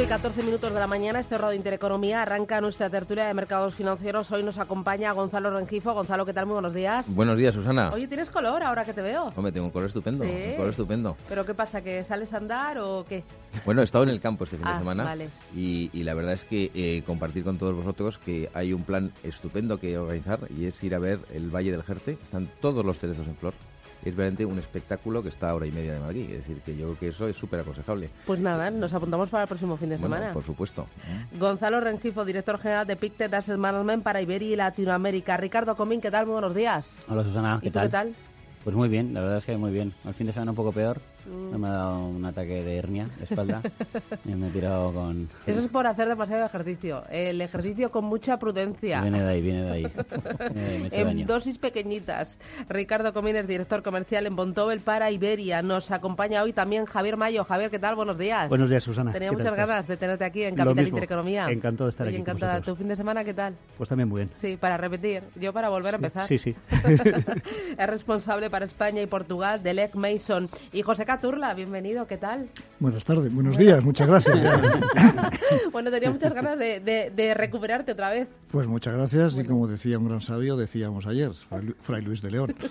8 y 14 minutos de la mañana, este Radio Intereconomía arranca nuestra tertulia de mercados financieros. Hoy nos acompaña Gonzalo Rengifo. Gonzalo, ¿qué tal? Muy buenos días. Buenos días, Susana. Oye, ¿tienes color ahora que te veo? Hombre, tengo un color estupendo. ¿Sí? Un color estupendo. ¿Pero qué pasa? ¿Que sales a andar o qué? Bueno, he estado en el campo este fin de Ah, semana vale. y, y la verdad es que eh, compartir con todos vosotros que hay un plan estupendo que organizar y es ir a ver el Valle del Jerte. Están todos los cerezos en flor. Es realmente un espectáculo que está a hora y media de Madrid. Es decir, que yo creo que eso es súper aconsejable. Pues nada, nos apuntamos para el próximo fin de Bueno, semana. por supuesto. Gonzalo Rengifo, director general de Pictet Asset Management para Iberia y Latinoamérica. Ricardo Comín, ¿qué tal? Muy buenos días. Hola Susana, ¿Y ¿qué tú tal? qué tal? Pues muy bien, la verdad es que muy bien. Al fin de semana un poco peor. Mm. Me ha dado un ataque de hernia de espalda y me he tirado con... Eso es por hacer demasiado ejercicio. El ejercicio con mucha prudencia. Viene de ahí, viene de ahí. Eh, me he hecho en daño. dosis pequeñitas. Ricardo Comín es director comercial en Bontobel para Iberia. Nos acompaña hoy también Javier Mayo. Javier, ¿qué tal? Buenos días. Buenos días, Susana. Tenía ¿Qué tal muchas estás? ganas de tenerte aquí en Capital. Intereconomía. Encantado de estar Oye, aquí encantada. ¿Tu fin de semana qué tal? Pues también muy bien. Sí, para repetir. Yo para volver a empezar. Sí, sí. es responsable para España y Portugal de Leg Mason. Y José Caturla, bienvenido. ¿Qué tal? Buenas tardes, buenos días, muchas gracias. bueno, tenía muchas ganas de, de- de recuperarte otra vez. Pues muchas gracias y como decía un gran sabio, decíamos ayer, Fray Lu- Fray Luis de León.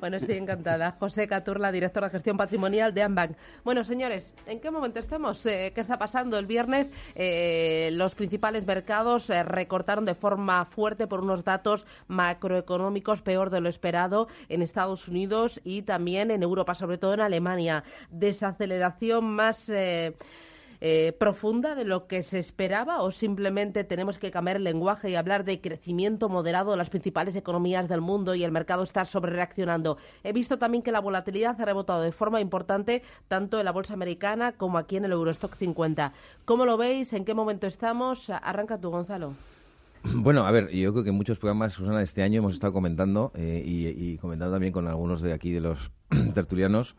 Bueno, estoy encantada. José Caturla, director de gestión patrimonial de Ambank. Bueno, señores, ¿en qué momento estamos? Eh, ¿Qué está pasando? El viernes eh, los principales mercados eh, recortaron de forma fuerte por unos datos macroeconómicos peor de lo esperado en Estados Unidos y también en Europa, sobre todo en Alemania. Desaceleración más... eh, eh, profunda de lo que se esperaba o simplemente tenemos que cambiar el lenguaje y hablar de crecimiento moderado de las principales economías del mundo y el mercado está sobrereaccionando? He visto también que la volatilidad ha rebotado de forma importante tanto en la bolsa americana como aquí en el Eurostock 50. ¿Cómo lo veis? ¿En qué momento estamos? Arranca tú, Gonzalo. Bueno, a ver, yo creo que muchos programas, Susana, este año hemos estado comentando eh, y comentando también con algunos de aquí de los tertulianos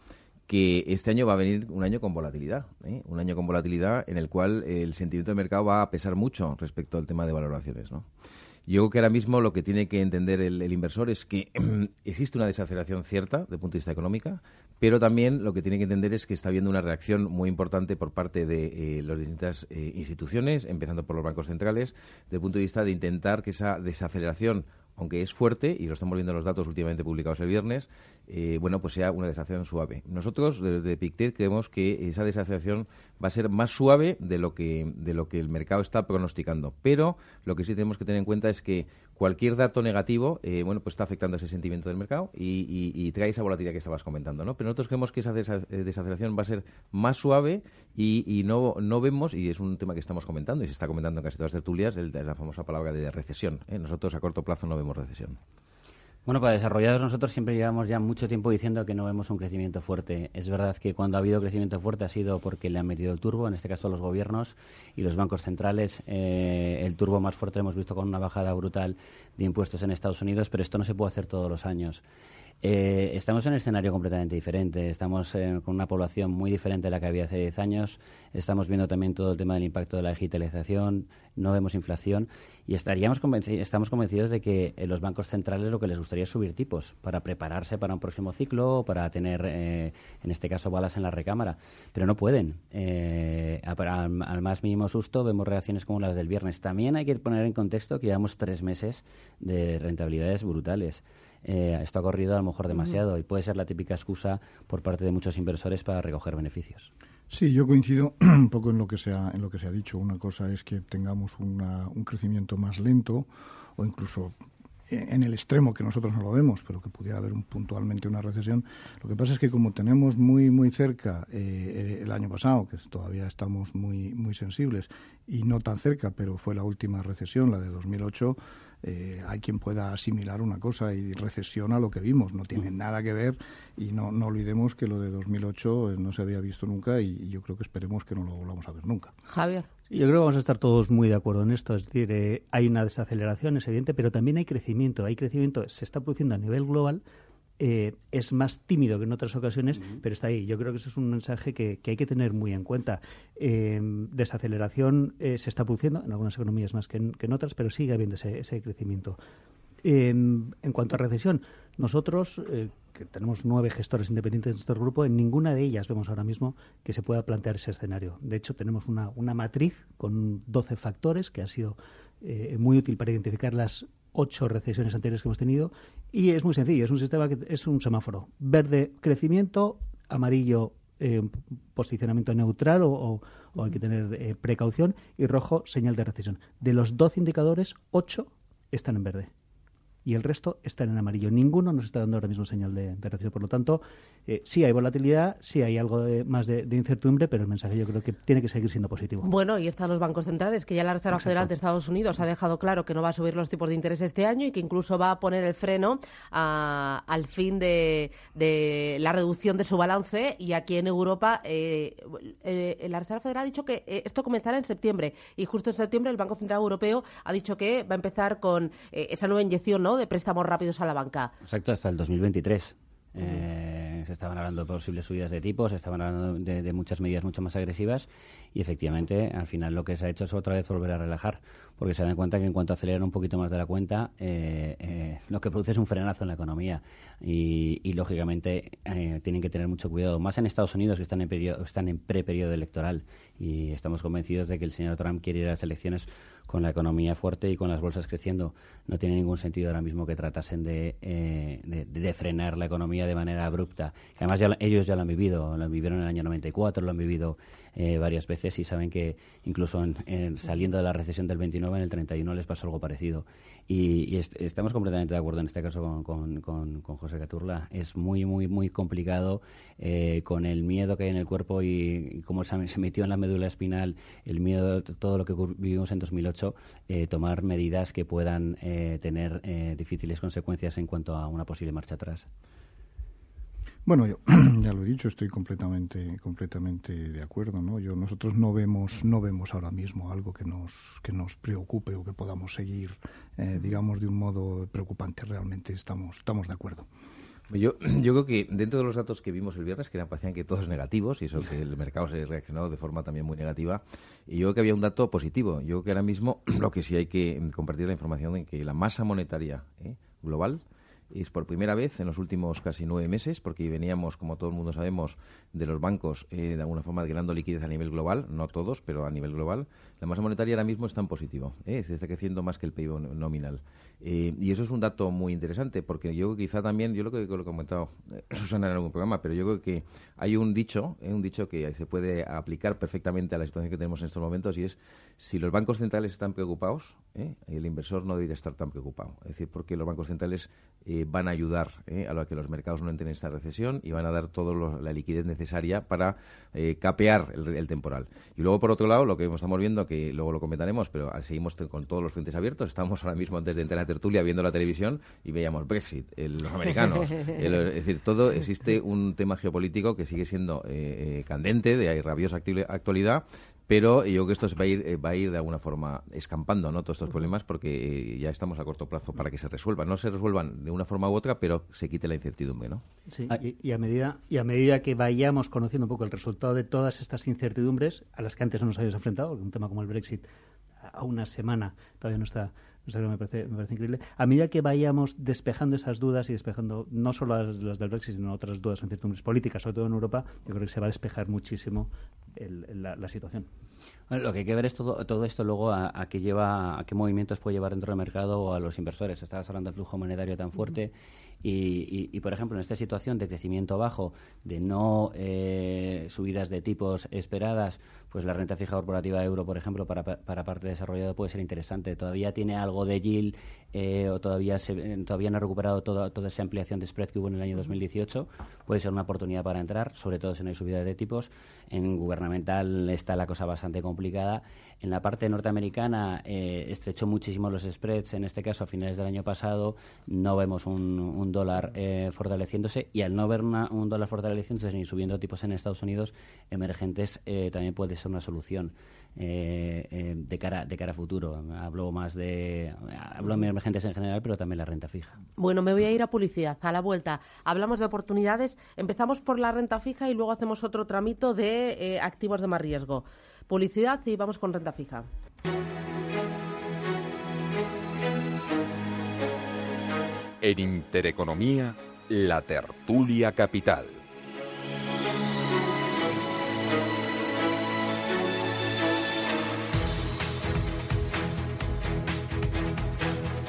que este año va a venir un año con volatilidad, ¿eh? un año con volatilidad en el cual el sentimiento de mercado va a pesar mucho respecto al tema de valoraciones. Yo creo que ahora mismo lo que tiene que entender el, el inversor es que existe una desaceleración cierta desde el punto de vista económica, pero también lo que tiene que entender es que está habiendo una reacción muy importante por parte de eh, las distintas eh, instituciones, empezando por los bancos centrales, desde el punto de vista de intentar que esa desaceleración aunque es fuerte, y lo estamos viendo en los datos últimamente publicados el viernes, eh, bueno, pues sea una desaceleración suave. Nosotros, desde Pictet, creemos que esa desaceleración va a ser más suave de lo que, de lo que el mercado está pronosticando. Pero lo que sí tenemos que tener en cuenta es que cualquier dato negativo, eh, bueno, pues está afectando ese sentimiento del mercado y, trae esa volatilidad que estabas comentando, ¿no? Pero nosotros creemos que esa eh, desaceleración va a ser más suave y, no, no vemos, y es un tema que estamos comentando y se está comentando en casi todas las tertulias, el la famosa palabra de recesión. ¿eh? Nosotros a corto plazo no vemos recesión. Bueno, para desarrollados nosotros siempre llevamos ya mucho tiempo diciendo que no vemos un crecimiento fuerte. Es verdad que cuando ha habido crecimiento fuerte ha sido porque le han metido el turbo, en este caso los gobiernos y los bancos centrales. Eh, el turbo más fuerte lo hemos visto con una bajada brutal de impuestos en Estados Unidos, pero esto no se puede hacer todos los años. Eh, estamos en un escenario completamente diferente. Estamos eh, con una población muy diferente a la que había hace 10 años. Estamos viendo también todo el tema del impacto de la digitalización. No vemos inflación. Y estaríamos convenci- estamos convencidos de que eh, los bancos centrales lo que les gustaría es subir tipos para prepararse para un próximo ciclo, para tener, eh, en este caso, balas en la recámara. Pero no pueden. Eh, al más mínimo susto vemos reacciones como las del viernes. También hay que poner en contexto que llevamos tres meses de rentabilidades brutales. Eh, esto ha corrido a lo mejor demasiado y puede ser la típica excusa por parte de muchos inversores para recoger beneficios. Sí, yo coincido un poco en lo que se ha, en lo que se ha dicho. Una cosa es que tengamos una- un crecimiento más lento o incluso en el extremo que nosotros no lo vemos, pero que pudiera haber un- puntualmente una recesión. Lo que pasa es que como tenemos muy muy cerca eh, el año pasado, que todavía estamos muy muy sensibles y no tan cerca, pero fue la última recesión, la de 2008, eh, hay quien pueda asimilar una cosa y recesión a lo que vimos. No tiene nada que ver y no, no olvidemos que lo de 2008 no se había visto nunca y, yo creo que esperemos que no lo volvamos a ver nunca. Javier. Yo creo que vamos a estar todos muy de acuerdo en esto. Es decir, hay una desaceleración, es evidente, pero también hay crecimiento. Hay crecimiento, se está produciendo a nivel global, eh, es más tímido que en otras ocasiones, pero está ahí. Yo creo que eso es un mensaje que, hay que tener muy en cuenta. Eh, desaceleración eh, se está produciendo en algunas economías más que en, otras, pero sigue habiendo ese, crecimiento. En cuanto a recesión, nosotros, que tenemos nueve gestores independientes de nuestro grupo, en ninguna de ellas vemos ahora mismo que se pueda plantear ese escenario. De hecho, tenemos una, matriz con 12 factores que ha sido muy útil para identificar las ocho recesiones anteriores que hemos tenido y es muy sencillo, es un sistema que es un semáforo. Verde, crecimiento, amarillo, eh, posicionamiento neutral o, hay que tener eh, precaución y rojo, señal de recesión. De los 12 indicadores, ocho están en verde y el resto están en amarillo. Ninguno nos está dando ahora mismo señal de, recesión. Por lo tanto, eh, sí hay volatilidad, sí hay algo más de, incertidumbre, pero el mensaje yo creo que tiene que seguir siendo positivo. Bueno, y están los bancos centrales, que ya la Reserva Federal de Estados Unidos ha dejado claro que no va a subir los tipos de interés este año y que incluso va a poner el freno al fin de, la reducción de su balance. Y aquí en Europa, eh, eh, la Reserva Federal ha dicho que esto comenzará en septiembre. Y justo en septiembre el Banco Central Europeo ha dicho que va a empezar con esa nueva inyección ¿no? De préstamos rápidos a la banca. Exacto, hasta el 2023. Eh, se estaban hablando de posibles subidas de tipos, se estaban hablando de, muchas medidas mucho más agresivas y efectivamente al final lo que se ha hecho es otra vez volver a relajar porque se dan cuenta que en cuanto aceleran un poquito más de la cuenta eh, eh, lo que produce es un frenazo en la economía y, lógicamente tienen que tener mucho cuidado más en Estados Unidos que están en, están en pre-periodo electoral y estamos convencidos de que el señor Trump quiere ir a las elecciones con la economía fuerte y con las bolsas creciendo. No tiene ningún sentido ahora mismo que tratasen de, eh, de, frenar la economía de manera abrupta. Además, ya, ellos ya lo han vivido, lo vivieron en el año 94, lo han vivido eh, varias veces y saben que incluso en, saliendo de la recesión del 29, en el 31 les pasó algo parecido. Y, estamos completamente de acuerdo en este caso con, con, José Caturla. Es muy, muy, muy complicado eh, con el miedo que hay en el cuerpo y, cómo se, metió en la médula espinal el miedo, todo lo que vivimos en 2008, eh, tomar medidas que puedan tener difíciles consecuencias en cuanto a una posible marcha atrás. Bueno, yo ya lo he dicho, estoy completamente completamente de acuerdo, ¿no? Yo nosotros no vemos no vemos ahora mismo algo que nos que nos preocupe o que podamos seguir eh, digamos de un modo preocupante, realmente estamos estamos de acuerdo. Yo, yo creo que dentro de los datos que vimos el viernes, que eran, parecían que todos negativos, y eso que el mercado se ha reaccionado de forma también muy negativa, y yo creo que había un dato positivo. Yo creo que ahora mismo lo que sí hay que compartir la información de que la masa monetaria ¿eh? global es por primera vez en los últimos casi nueve meses, porque veníamos, como todo el mundo sabemos, de los bancos eh, de alguna forma ganando liquidez a nivel global, no todos, pero a nivel global. La masa monetaria ahora mismo está en positivo, ¿eh? se está creciendo más que el PIB nominal. Eh, y eso es un dato muy interesante, porque yo quizá también, yo lo que, lo he comentado eh, Susana en algún programa, pero yo creo que hay un dicho, un dicho que se puede aplicar perfectamente a la situación que tenemos en estos momentos, y es si los bancos centrales están preocupados, el inversor no debería estar tan preocupado. Es decir, porque los bancos centrales van a ayudar a lo que los mercados no entren en esta recesión y van a dar toda la liquidez necesaria para capear el, temporal. Y luego, por otro lado, lo que estamos viendo, que luego lo comentaremos, pero seguimos con todos los frentes abiertos, estamos ahora mismo antes de entrar tertulia viendo la televisión y veíamos Brexit, los americanos. es decir, todo existe un tema geopolítico que sigue siendo eh, eh, candente, de rabiosa actualidad, pero yo creo que esto va a ir, eh, va a ir de alguna forma escampando ¿no? todos estos problemas porque ya estamos a corto plazo para que se resuelvan. No se resuelvan de una forma u otra, pero se quite la incertidumbre. ¿no? Sí, y, a medida, y a medida que vayamos conociendo un poco el resultado de todas estas incertidumbres a las que antes no nos habíamos enfrentado, un tema como el Brexit a una semana todavía no está me parece, me parece increíble. A medida que vayamos despejando esas dudas y despejando no solo las, del Brexit, sino otras dudas o incertidumbres políticas, sobre todo en Europa, yo creo que se va a despejar muchísimo la, situación. lo que hay que ver es todo, todo esto luego a, qué lleva, a qué movimientos puede llevar dentro del mercado o a los inversores. Estabas hablando del flujo monetario tan fuerte. Y, por ejemplo, en esta situación de crecimiento bajo, de no eh, subidas de tipos esperadas, pues la renta fija corporativa de euro, por ejemplo, para, para parte desarrollada puede ser interesante. Todavía tiene algo de yield eh, o todavía, se, todavía no ha recuperado toda, toda esa ampliación de spread que hubo en el año 2018. Puede ser una oportunidad para entrar, sobre todo si no hay subida de tipos. En fundamental está la cosa bastante complicada. En la parte norteamericana eh, estrechó muchísimo los spreads, en este caso a finales del año pasado no vemos un, dólar eh, fortaleciéndose y al no ver un dólar fortaleciéndose ni subiendo tipos en Estados Unidos emergentes eh, también puede ser una solución. De cara de cara a futuro hablo más de hablo de emergentes en general pero también la renta fija bueno me voy a ir a publicidad a la vuelta hablamos de oportunidades empezamos por la renta fija y luego hacemos otro tramito de activos de más riesgo Publicidad y vamos con renta fija. En Intereconomía, la tertulia capital.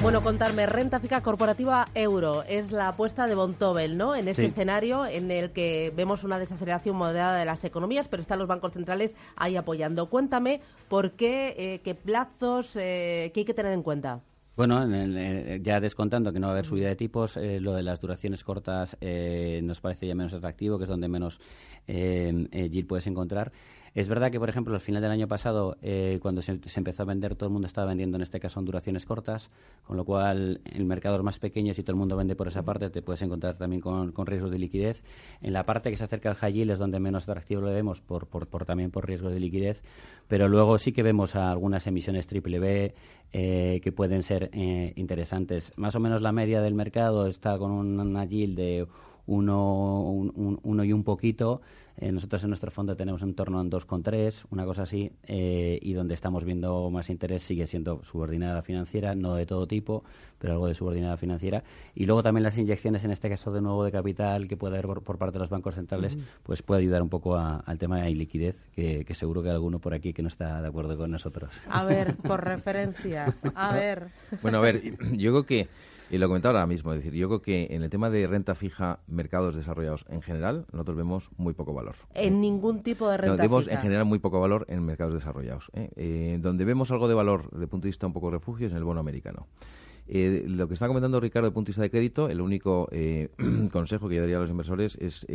Bueno, contarme, renta fija corporativa euro es la apuesta de Bontobel, ¿no? En este escenario en el que vemos una desaceleración moderada de las economías, pero están los bancos centrales ahí apoyando. Cuéntame por qué, eh, qué plazos, eh, qué hay que tener en cuenta. Bueno, ya descontando que no va a haber subida de tipos, eh, lo de las duraciones cortas nos parece ya menos atractivo, que es donde menos yield puedes encontrar. Es verdad que, por ejemplo, al final del año pasado, eh, cuando se, empezó a vender, todo el mundo estaba vendiendo, en este caso, en duraciones cortas, con lo cual el mercado es más pequeño, si todo el mundo vende por esa parte, te puedes encontrar también con, riesgos de liquidez. En la parte que se acerca al high yield es donde menos atractivo lo vemos, por, por, también por riesgos de liquidez, pero luego sí que vemos algunas emisiones triple B eh, que pueden ser eh, interesantes. Más o menos la media del mercado está con una yield de uno, uno y un poquito. Eh, nosotros en nuestro fondo tenemos en torno a 2,3, una cosa así, eh, y donde estamos viendo más interés sigue siendo subordinada financiera, no de todo tipo, pero algo de subordinada financiera. Y luego también las inyecciones, en este caso de nuevo de capital que puede haber por, parte de los bancos centrales, pues puede ayudar un poco al tema de liquidez, que, que seguro que hay alguno por aquí que no está de acuerdo con nosotros. A ver, por referencias, a ver. Bueno, a ver, yo creo que y lo comentaba ahora mismo, es decir, yo creo que en el tema de renta fija, mercados desarrollados en general, nosotros vemos muy poco valor. En ¿eh? ningún tipo de renta no, vemos en general muy poco valor en mercados desarrollados. ¿eh? Eh, donde vemos algo de valor desde el punto de vista un poco refugio es en el bono americano. lo que está comentando Ricardo desde el punto de vista de crédito, el único consejo que yo daría a los inversores es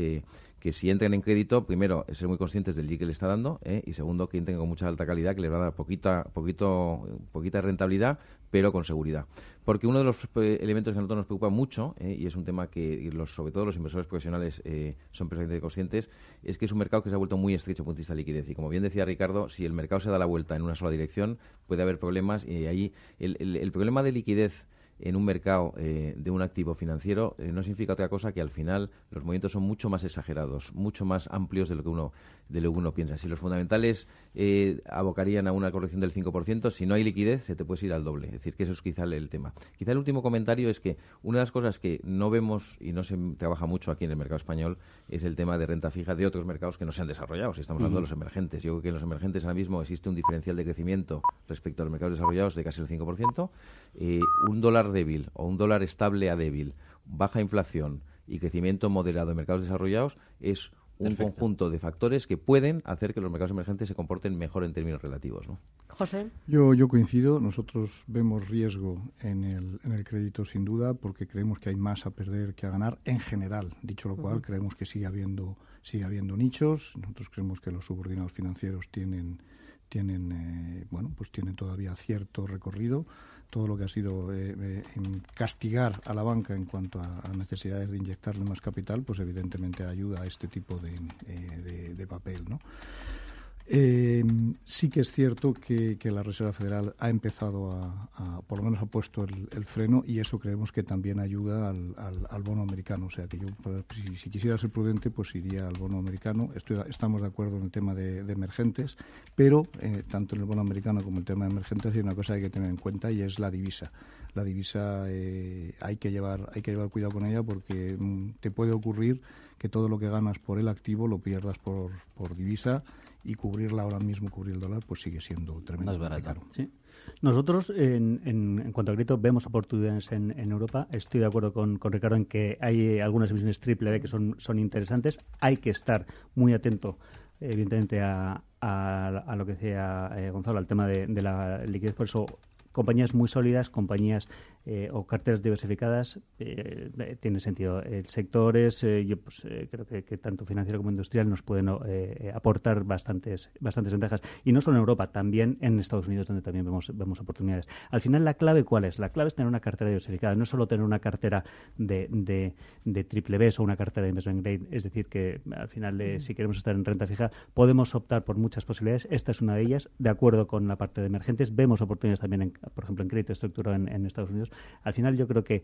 que si entren en crédito, primero, ser muy conscientes del yield que le está dando ¿eh? y segundo, que entren con mucha alta calidad, que le va a dar poquita, poquito, poquita rentabilidad, pero con seguridad. Porque uno de los eh, elementos que a nosotros nos preocupa mucho, ¿eh? y es un tema que los, sobre todo los inversores profesionales son perfectamente conscientes, es que es un mercado que se ha vuelto muy estrecho desde el punto de liquidez. Y como bien decía Ricardo, si el mercado se da la vuelta en una sola dirección, puede haber problemas y ahí el, el problema de liquidez en un mercado eh, de un activo financiero eh, no significa otra cosa que al final los movimientos son mucho más exagerados, mucho más amplios de lo que uno, de lo que uno piensa. Si los fundamentales eh, abocarían a una corrección del 5%, si no hay liquidez, se te puede ir al doble. Es decir, que eso es quizá el, tema. Quizá el último comentario es que una de las cosas que no vemos y no se trabaja mucho aquí en el mercado español es el tema de renta fija de otros mercados que no se han desarrollado. Si estamos hablando de los emergentes, yo creo que en los emergentes ahora mismo existe un diferencial de crecimiento respecto a los mercados desarrollados de casi el 5%. un dólar débil o un dólar estable a débil, baja inflación y crecimiento moderado en mercados desarrollados es un conjunto de factores que pueden hacer que los mercados emergentes se comporten mejor en términos relativos. ¿no? José. Yo, yo coincido. Nosotros vemos riesgo en el, en el crédito sin duda porque creemos que hay más a perder que a ganar en general. Dicho lo cual, creemos que sigue habiendo, sigue habiendo nichos. Nosotros creemos que los subordinados financieros tienen, tienen, eh, bueno, pues tienen todavía cierto recorrido todo lo que ha sido eh, eh, castigar a la banca en cuanto a, necesidades de inyectarle más capital, pues evidentemente ayuda a este tipo de, eh, de, de papel, ¿no? Eh, sí que es cierto que, la Reserva Federal ha empezado a, por lo menos ha puesto el, freno y eso creemos que también ayuda al, bono americano. O sea que yo, si, quisiera ser prudente, pues iría al bono americano. estamos de acuerdo en el tema de, emergentes, pero eh, tanto en el bono americano como en el tema de emergentes hay una cosa que hay que tener en cuenta y es la divisa. La divisa eh, hay que llevar hay que llevar cuidado con ella porque mm, te puede ocurrir que todo lo que ganas por el activo lo pierdas por, por divisa y cubrirla ahora mismo, cubrir el dólar, pues sigue siendo tremendamente caro. Sí. Nosotros, en, en, cuanto a crédito, vemos oportunidades en, en, Europa. Estoy de acuerdo con, con, Ricardo en que hay algunas emisiones triple B que son, son interesantes. Hay que estar muy atento, evidentemente, a, a, lo que decía eh, Gonzalo, al tema de, de la liquidez. Por eso compañías muy sólidas, compañías eh, o carteras diversificadas eh, tiene sentido. El sector es, yo pues, creo que, tanto financiero como industrial nos pueden aportar bastantes, bastantes ventajas. Y no solo en Europa, también en Estados Unidos, donde también vemos, vemos oportunidades. Al final, ¿la clave cuál es? La clave es tener una cartera diversificada, no solo tener una cartera de, de, de triple B o una cartera de investment grade. Es decir, que al final, si queremos estar en renta fija, podemos optar por muchas posibilidades. Esta es una de ellas, de acuerdo con la parte de emergentes. Vemos oportunidades también, por ejemplo, en crédito estructurado en, Estados Unidos. Al final, yo creo que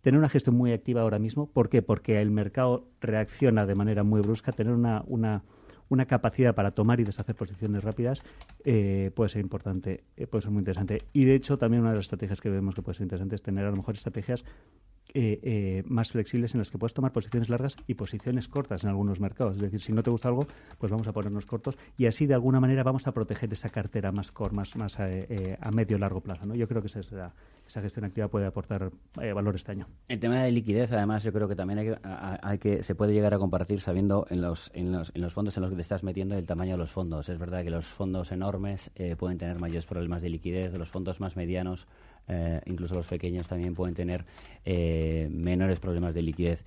tener una gestión muy activa ahora mismo. ¿Por qué? Porque el mercado reacciona de manera muy brusca. Tener una, una, una capacidad para tomar y deshacer posiciones rápidas eh, puede ser importante, eh, puede ser muy interesante. Y de hecho, también una de las estrategias que vemos que puede ser interesante es tener a lo mejor estrategias eh, eh, más flexibles en las que puedes tomar posiciones largas y posiciones cortas en algunos mercados. Es decir, si no te gusta algo, pues vamos a ponernos cortos y así de alguna manera vamos a proteger esa cartera más core, más, más eh, a medio largo plazo. ¿no? Yo creo que esa, esa gestión activa puede aportar valor este año. El tema de liquidez, además, yo creo que también hay que, hay que se puede llegar a compartir sabiendo en los, en los, en los fondos en los que te estás metiendo el tamaño de los fondos. Es verdad que los fondos enormes pueden tener mayores problemas de liquidez, los fondos más medianos eh, incluso los pequeños también pueden tener eh, menores problemas de liquidez.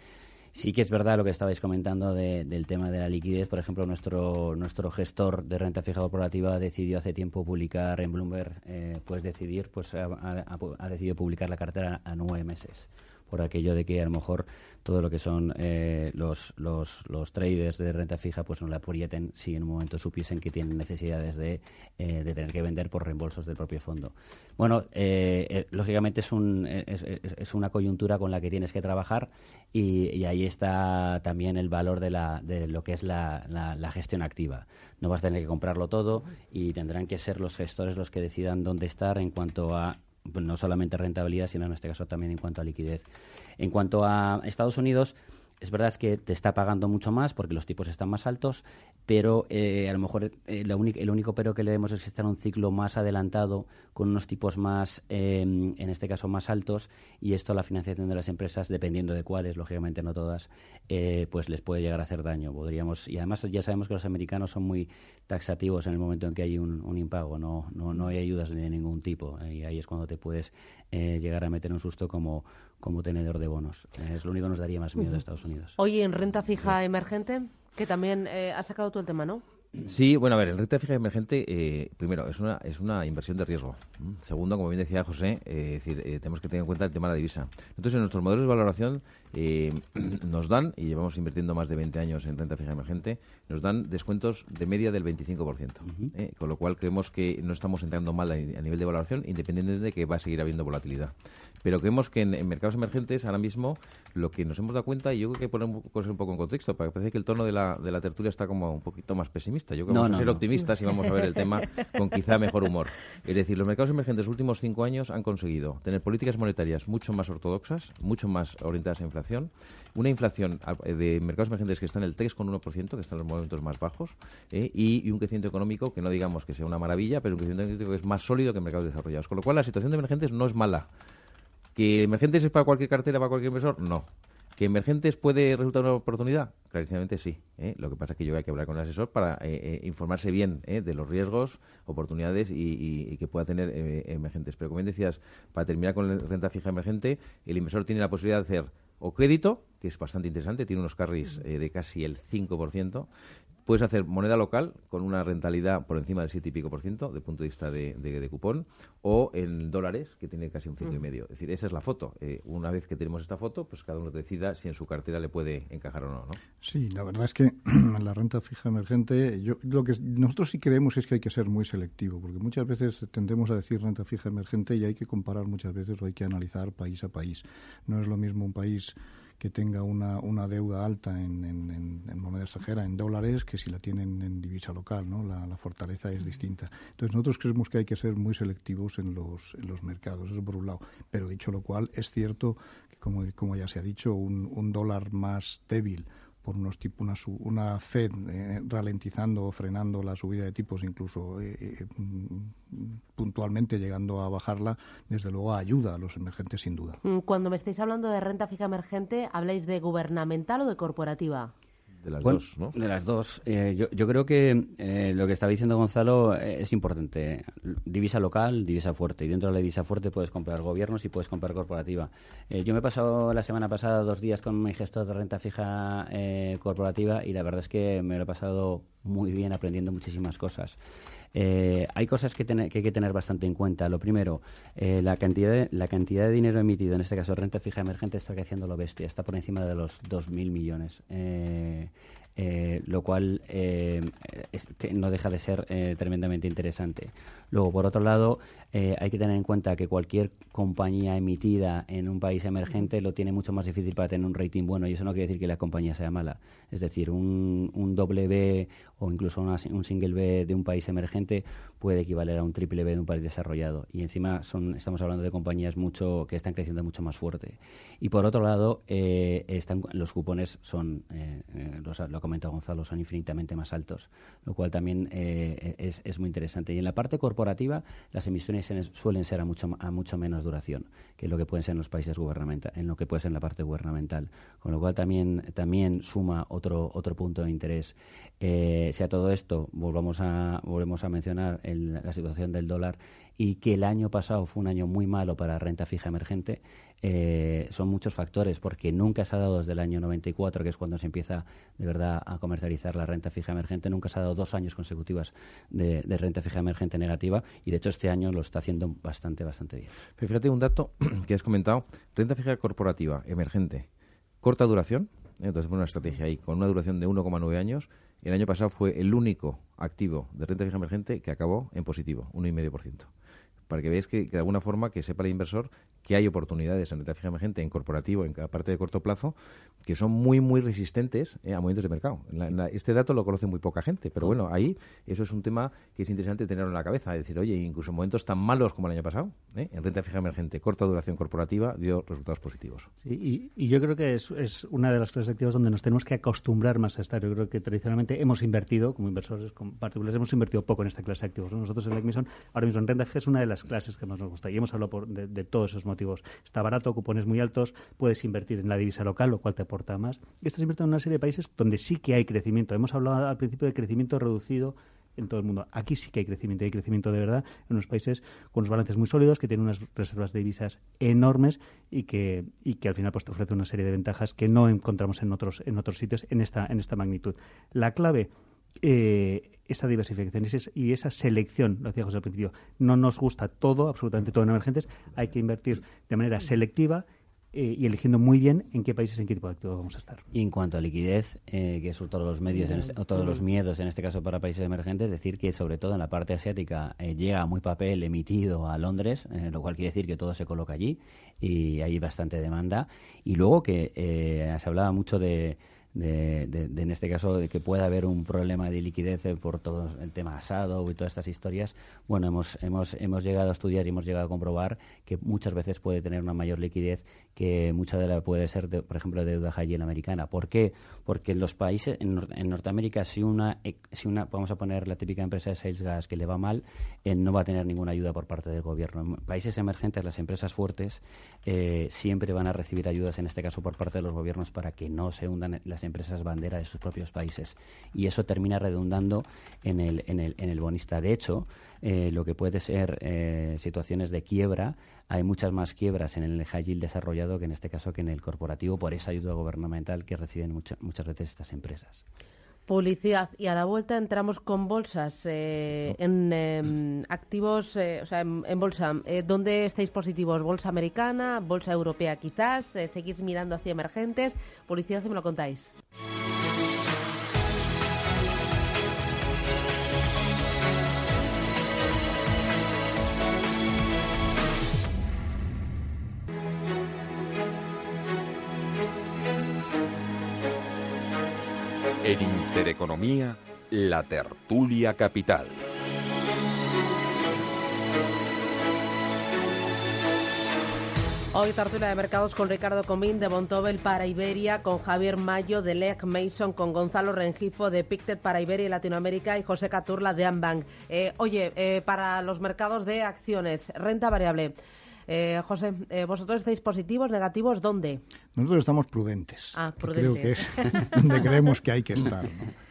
Sí que es verdad lo que estabais comentando del tema de la liquidez. Por ejemplo, nuestro, nuestro gestor de renta fija corporativa decidió hace tiempo publicar en Bloomberg, eh, pues decidir, pues ha, ha, decidido publicar la cartera a nueve meses por aquello de que a lo mejor todo lo que son eh, los, los, los, traders de renta fija pues no la aprieten si en un momento supiesen que tienen necesidades de, eh, de tener que vender por reembolsos del propio fondo. Bueno, eh, lógicamente es, un, es, es, una coyuntura con la que tienes que trabajar y, ahí está también el valor de, la, de lo que es la, la, gestión activa. No vas a tener que comprarlo todo y tendrán que ser los gestores los que decidan dónde estar en cuanto a no solamente rentabilidad, sino en este caso también en cuanto a liquidez. En cuanto a Estados Unidos, es verdad que te está pagando mucho más porque los tipos están más altos, pero eh, a lo mejor eh, el único pero que le vemos es que está en un ciclo más adelantado, con unos tipos más, em, en este caso, más altos, y esto la financiación de las empresas, dependiendo de cuáles, lógicamente no todas, eh, pues les puede llegar a hacer daño. Podríamos, y además ya sabemos que los americanos son muy taxativos en el momento en que hay un, un impago, no, no, no hay ayudas de ningún tipo, y ahí es cuando te puedes llegar a meter un susto como, como tenedor de bonos. es lo único que nos daría más miedo de Estados Unidos. Oye, en renta fija emergente, que también eh, has sacado tú el tema, ¿no? Sí, bueno, a ver, en renta fija emergente, eh, primero, es una, es una inversión de riesgo. Segundo, como bien decía José, eh, decir, eh, tenemos que tener en cuenta el tema de la divisa. Entonces, en nuestros modelos de valoración nos dan, y llevamos invirtiendo más de 20 años en renta fija emergente, nos dan descuentos de media del 25%. con lo cual, creemos que no estamos entrando mal a, nivel de valoración, independientemente de que va a seguir habiendo volatilidad. Pero creemos que en, mercados emergentes, ahora mismo, lo que nos hemos dado cuenta, y yo creo que poner un poco en contexto, para que parece que el tono de la, de la tertulia está como un poquito más pesimista yo creo que vamos a ser optimistas y vamos a ver el tema con quizá mejor humor. Es decir, los mercados emergentes los últimos cinco años han conseguido tener políticas monetarias mucho más ortodoxas, mucho más orientadas a inflación, una inflación eh, de mercados emergentes que está en el 3,1%, que está en los momentos más bajos, eh, y, un crecimiento económico que no digamos que sea una maravilla, pero un crecimiento económico que es más sólido que mercados desarrollados. Con lo cual, la situación de emergentes no es mala. ¿Que emergentes es para cualquier cartera, para cualquier inversor? No. ¿Que emergentes puede resultar una oportunidad? Clarísimamente sí. ¿eh? Lo que pasa es que yo hay que hablar con el asesor para eh, eh, informarse bien de los riesgos, oportunidades y, que pueda tener emergentes. Pero como bien decías, para terminar con la renta fija emergente, el inversor tiene la posibilidad de hacer o crédito, que es bastante interesante, tiene unos carries de casi el 5%, Puedes hacer moneda local con una rentabilidad por encima del 7 y pico por ciento, de punto de vista de, de, cupón, o en dólares, que tiene casi un 5 y mm. medio. Es decir, esa es la foto. Eh, una vez que tenemos esta foto, pues cada uno decida si en su cartera le puede encajar o no. ¿no? Sí, la verdad es que la renta fija emergente, yo, lo que nosotros sí creemos es que hay que ser muy selectivo, porque muchas veces tendemos a decir renta fija emergente y hay que comparar muchas veces o hay que analizar país a país. No es lo mismo un país que tenga una, una deuda alta en, en, moneda extranjera, en dólares, que si la tienen en divisa local, ¿no? La, fortaleza es distinta. Entonces nosotros creemos que hay que ser muy selectivos en los, en los mercados, eso por un lado. Pero dicho lo cual, es cierto que, como, como ya se ha dicho, un, un dólar más débil por unos tipo, una, una Fed eh, ralentizando o frenando la subida de tipos, incluso eh, eh, puntualmente llegando a bajarla, desde luego ayuda a los emergentes sin duda. Mm, cuando me estáis hablando de renta fija emergente, ¿habláis de gubernamental o de corporativa? De las Bueno, dos, ¿no? De las dos. Eh, yo, yo creo que eh, lo que estaba diciendo Gonzalo eh, es importante. Divisa local, divisa fuerte. Y dentro de la divisa fuerte puedes comprar gobiernos y puedes comprar corporativa. Eh, yo me he pasado la semana pasada dos días con mi gestor de renta fija corporativa y la verdad es que me lo he pasado muy bien aprendiendo muchísimas cosas. Eh, hay cosas que, que hay que tener bastante en cuenta. Lo primero, eh, la, cantidad de, la cantidad de dinero emitido, en este caso renta fija emergente, está creciendo lo bestia. Está por encima de los 2.000 millones. Eh, eh, lo cual eh, no deja de ser eh, tremendamente interesante. Luego, por otro lado, eh, hay que tener en cuenta que cualquier compañía emitida en un país emergente lo tiene mucho más difícil para tener un rating bueno y eso no quiere decir que la compañía sea mala. Es decir, un, un doble B o incluso una- un single B de un país emergente puede equivaler a un triple B de un país desarrollado y encima son, estamos hablando de compañías mucho que están creciendo mucho más fuerte. Y por otro lado, eh, están, los cupones son, eh, eh, los lo ha comentado Gonzalo, son infinitamente más altos, lo cual también es, es muy interesante. Y en la parte corporativa, las emisiones en- suelen ser a mucho, a mucho menos duración que lo que pueden ser en los países gubernamentales, en lo que puede ser en la parte gubernamental, con lo cual también, también suma otro, otro punto de interés. Si todo esto volvamos a, volvemos a mencionar la situación del dólar y que el año pasado fue un año muy malo para renta fija emergente, eh, son muchos factores, porque nunca se ha dado desde el año 94, que es cuando se empieza de verdad a comercializar la renta fija emergente, nunca se ha dado dos años consecutivos de, renta fija emergente negativa y de hecho este año lo está haciendo bastante, bastante bien. Fíjate un dato que has comentado, renta fija corporativa, emergente, corta duración, ¿eh? entonces una estrategia ahí, con una duración de 1,9 años, el año pasado fue el único activo de renta fija emergente que acabó en positivo, 1,5%. Para que veáis que, que de alguna forma que sepa el inversor que hay oportunidades en renta fija emergente, en corporativo, en parte de corto plazo, que son muy, muy resistentes eh, a movimientos de mercado. Este dato lo conoce muy poca gente, pero bueno, ahí eso es un tema que es interesante tenerlo en la cabeza. Es decir, oye, incluso en momentos tan malos como el año pasado, ¿eh? en renta fija emergente, corta duración corporativa, dio resultados positivos. Sí, y, yo creo que es, una de las clases de activos donde nos tenemos que acostumbrar más a estar. Yo creo que tradicionalmente hemos invertido, como inversores como particulares, hemos invertido poco en esta clase de activos. ¿no? Nosotros en la Equimison, ahora mismo en renta fija es una de las clases que más nos gusta y hemos hablado de, todos esos motivos. Está barato, cupones muy altos, puedes invertir en la divisa local, lo cual te aporta más. Estás invirtiendo en una serie de países donde sí que hay crecimiento. Hemos hablado al principio de crecimiento reducido en todo el mundo. Aquí sí que hay crecimiento, hay crecimiento de verdad en unos países con unos balances muy sólidos, que tienen unas reservas de divisas enormes y que, y que al final pues, te ofrece una serie de ventajas que no encontramos en otros, en otros sitios en esta, en esta magnitud. La clave, eh, esa diversificación y esa- y esa selección, lo decía José al principio, no nos gusta todo, absolutamente todo en emergentes, hay que invertir de manera selectiva eh, y eligiendo muy bien en qué países, en qué tipo de activos vamos a estar. Y en cuanto a liquidez, eh, que es todos los medios, en este- o todos los miedos en este caso para países emergentes, decir que sobre todo en la parte asiática eh, llega muy papel emitido a Londres, eh, lo cual quiere decir que todo se coloca allí y hay bastante demanda. Y luego que eh, se hablaba mucho de, de, de- de, en este caso de que pueda haber un problema de liquidez eh, por todo el tema asado y todas estas historias. Bueno, hemos, hemos, hemos llegado a estudiar y hemos llegado a comprobar que muchas veces puede tener una mayor liquidez que mucha de la puede ser, de, por ejemplo, deuda high americana. ¿Por qué? Porque en los países, en, en Norteamérica, si una, si una, vamos a poner la típica empresa de sales gas que le va mal, eh, no va a tener ninguna ayuda por parte del gobierno. En países emergentes, las empresas fuertes eh, siempre van a recibir ayudas, en este caso por parte de los gobiernos, para que no se hundan las empresas bandera de sus propios países. Y eso termina redundando en el, en el, en el bonista. De hecho, eh, lo que puede ser eh, situaciones de quiebra, hay muchas más quiebras en el high yield desarrollado que en este caso que en el corporativo por esa ayuda gubernamental que reciben mucha- muchas veces estas empresas. Publicidad. Y a la vuelta entramos con bolsas, eh, en em, activos, eh, o sea, en, en bolsa. ¿Dónde estáis positivos? ¿Bolsa americana? ¿Bolsa europea quizás? ¿Seguís mirando hacia emergentes? Publicidad, si me lo contáis. Intereconomía, la tertulia capital. Hoy tertulia de mercados con Ricardo Comín de Montobel para Iberia, con Javier Mayo de Leag Mason, con Gonzalo Rengifo de Pictet para Iberia y Latinoamérica y José Caturla de Ambank. Eh, oye, eh, para los mercados de acciones, renta variable. Eh, José, eh, ¿vosotros estáis positivos, negativos? ¿Dónde? Nosotros estamos prudentes. Ah, que Creo que prudentes. es donde creemos que hay que estar. ¿no?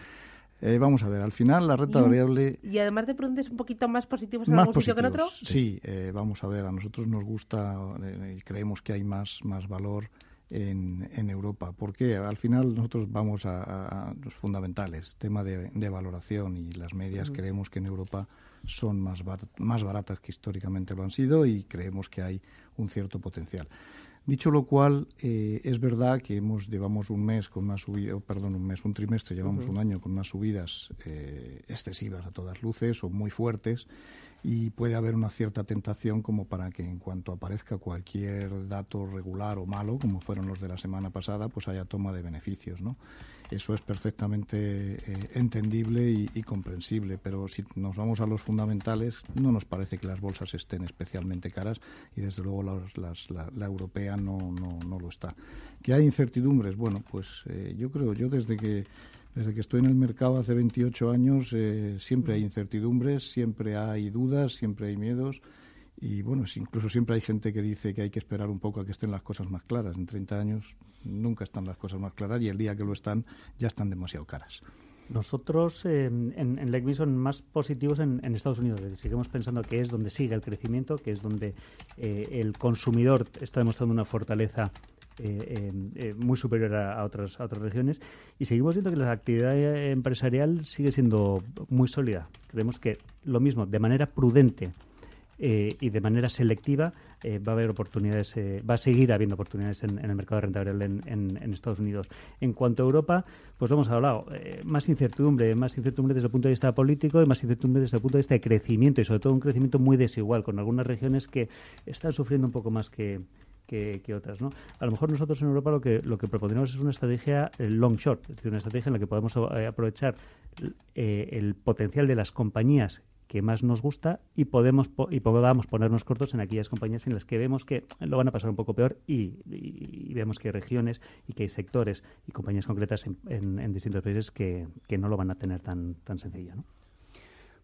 Eh, vamos a ver, al final la renta Y variable Y además de prudentes, un poquito más positivos en más algún sitio que en otro. Sí, eh, vamos a ver, a nosotros nos gusta eh, y creemos que hay más, más valor en, en Europa. porque Al final nosotros vamos a, a- a los fundamentales, tema de, de valoración y las medias creemos que en Europa son más, bar- más baratas que históricamente lo han sido y creemos que hay un cierto potencial. Dicho lo cual, eh, es verdad que hemos llevamos un mes con una subida, perdón, un mes, un trimestre, llevamos un año con unas subidas eh, excesivas a todas luces o muy fuertes y puede haber una cierta tentación como para que en cuanto aparezca cualquier dato regular o malo, como fueron los de la semana pasada, pues haya toma de beneficios, ¿no? Eso es perfectamente eh, entendible y, comprensible, pero si nos vamos a los fundamentales, no nos parece que las bolsas estén especialmente caras y desde luego las- las- la, la europea no, no, no lo está. ¿Que hay incertidumbres? Bueno, pues eh, yo creo, yo desde que desde que estoy en el mercado hace 28 años eh, siempre hay incertidumbres, siempre hay dudas, siempre hay miedos y bueno, incluso siempre hay gente que dice que hay que esperar un poco a que estén las cosas más claras. En 30 años nunca están las cosas más claras y el día que lo están ya están demasiado caras. Nosotros eh, en, en Lake son más positivos en, en Estados Unidos. Seguimos pensando que es donde sigue el crecimiento, que es donde eh, el consumidor está demostrando una fortaleza muy superior a, otras, otras regiones. Y seguimos viendo que la actividad eh, empresarial sigue siendo muy sólida. Creemos que lo mismo, de manera prudente eh, y de manera selectiva eh, va a haber oportunidades, eh, va a seguir habiendo oportunidades en, el mercado de renta variable en, en- en Estados Unidos. En cuanto a Europa, pues lo hemos hablado, eh, más incertidumbre, más incertidumbre desde el punto de vista político y más incertidumbre desde el punto de vista de crecimiento y sobre todo un crecimiento muy desigual, con algunas regiones que están sufriendo un poco más que, que, que otras. ¿no? A lo mejor nosotros en Europa lo que, lo que proponemos es una estrategia eh, long short, es decir, una estrategia en la que podemos eh, aprovechar eh, el potencial de las compañías que más nos gusta y podemos po- y podamos ponernos cortos en aquellas compañías en las que vemos que lo van a pasar un poco peor y, y- y vemos que hay regiones y que hay sectores y compañías concretas en, en- en distintos países que, que no lo van a tener tan tan sencillo. ¿no?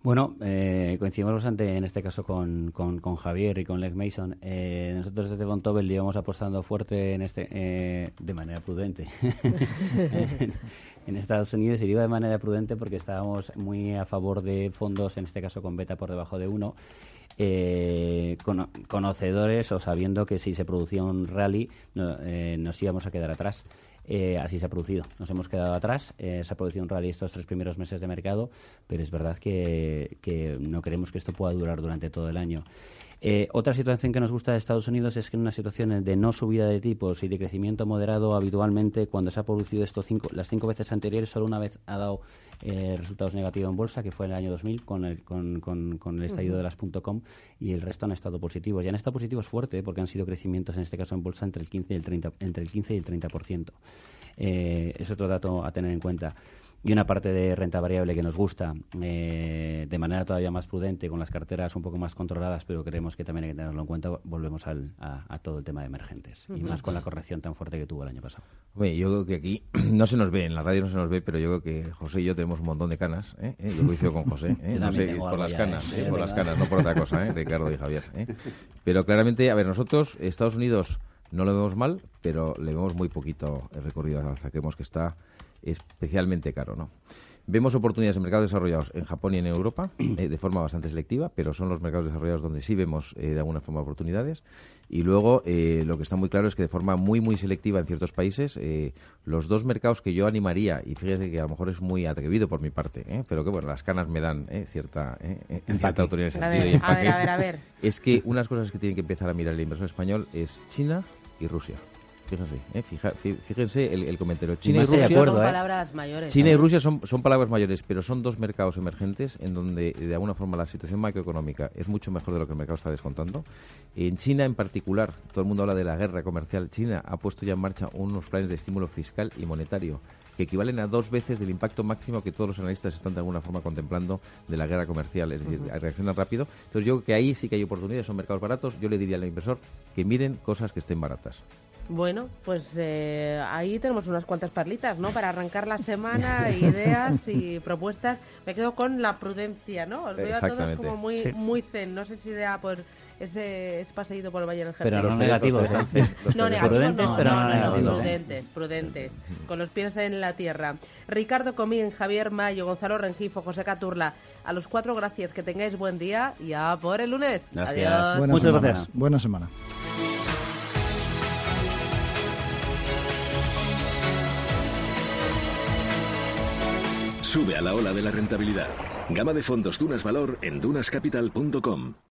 Bueno, eh, coincidimos bastante en este caso con, con, Javier y con Leg Mason. Eh, nosotros desde Bontobel llevamos apostando fuerte en este, eh, de manera prudente en, en Estados Unidos y digo de manera prudente porque estábamos muy a favor de fondos, en este caso con beta por debajo de uno. eh, cono- conocedores o sabiendo que si se producía un rally no- eh, nos íbamos a quedar atrás. Eh, así se ha producido. Nos hemos quedado atrás. eh, se ha producido un rally estos tres primeros meses de mercado, pero es verdad que, no queremos que esto pueda durar durante todo el año. Eh, otra situación que nos gusta de Estados Unidos es que en una situación de no subida de tipos y de crecimiento moderado, habitualmente cuando se ha producido esto cinco, las cinco veces anteriores, solo una vez ha dado eh, resultados negativos en bolsa, que fue en el año 2000 con el, con, con- con el estallido de las .com y el resto han estado positivos. Y han estado positivos fuerte porque han sido crecimientos, en este caso en bolsa, entre el 15 y el 30%. Entre el 15 y el 30%. Eh, es otro dato a tener en cuenta. Y una parte de renta variable que nos gusta eh, de manera todavía más prudente, con las carteras un poco más controladas, pero creemos que también hay que tenerlo en cuenta. Volvemos al- a, a todo el tema de emergentes y más con la corrección tan fuerte que tuvo el año pasado. Hombre, yo creo que aquí no se nos ve, en la radio no se nos ve, pero yo creo que José y yo tenemos un montón de canas. ¿eh? ¿Eh? Yo coincido con José, ¿eh? No sé, por las ya, canas, ¿eh? ¿eh? por las canas, no por otra cosa, ¿eh? Ricardo y Javier. ¿eh? Pero claramente, a ver, nosotros, Estados Unidos, no lo vemos mal, pero le vemos muy poquito el recorrido al alza. Creemos que está especialmente caro, ¿no? Vemos oportunidades en mercados desarrollados en Japón y en Europa eh, de forma bastante selectiva, pero son los mercados desarrollados donde sí vemos eh, de alguna forma oportunidades. Y luego eh, lo que está muy claro es que de forma muy muy selectiva en ciertos países eh, los dos mercados que yo animaría y fíjate que a lo mejor es muy atrevido por mi parte, ¿eh? pero que bueno las canas me dan eh, cierta cierta autoridad A ver, y a ver, empaque. a ver, a ver. Es que unas cosas que tienen que empezar a mirar el inversor español es China y Rusia. Fíjense, ¿eh? Fija- fíjense el, el comentario. China y de Rusia. acuerdo, Son ¿eh? palabras mayores. China y ¿eh? Rusia son, son palabras mayores, pero son dos mercados emergentes en donde, de alguna forma, la situación macroeconómica es mucho mejor de lo que el mercado está descontando. En China, en particular, todo el mundo habla de la guerra comercial. China ha puesto ya en marcha unos planes de estímulo fiscal y monetario que equivalen a dos veces del impacto máximo que todos los analistas están de alguna forma contemplando de la guerra comercial. Es decir, reaccionan rápido. Entonces, yo creo que ahí sí que hay oportunidades, son mercados baratos. Yo le diría al inversor que miren cosas que estén baratas. Bueno, pues eh, ahí tenemos unas cuantas perlitas, ¿no? Para arrancar la semana, ideas y propuestas. Me quedo con la prudencia, ¿no? Os veo a todos Exactamente. como muy, Sí. muy zen. No sé si sea por ese, ese paseíto por el Valle del. Pero no Los negativos, ¿eh? No, negativos Prudentes, no, pero no, no no, no, negativos. prudentes, prudentes, con los pies en la tierra. Ricardo Comín, Javier Mayo, Gonzalo Rengifo, José Caturla, a los cuatro gracias, que tengáis buen día y a por el lunes. Gracias. Adiós. Buena Muchas semana. gracias. Buena semana. Sube a la ola de la rentabilidad. Gama de fondos Dunas Valor en dunascapital.com.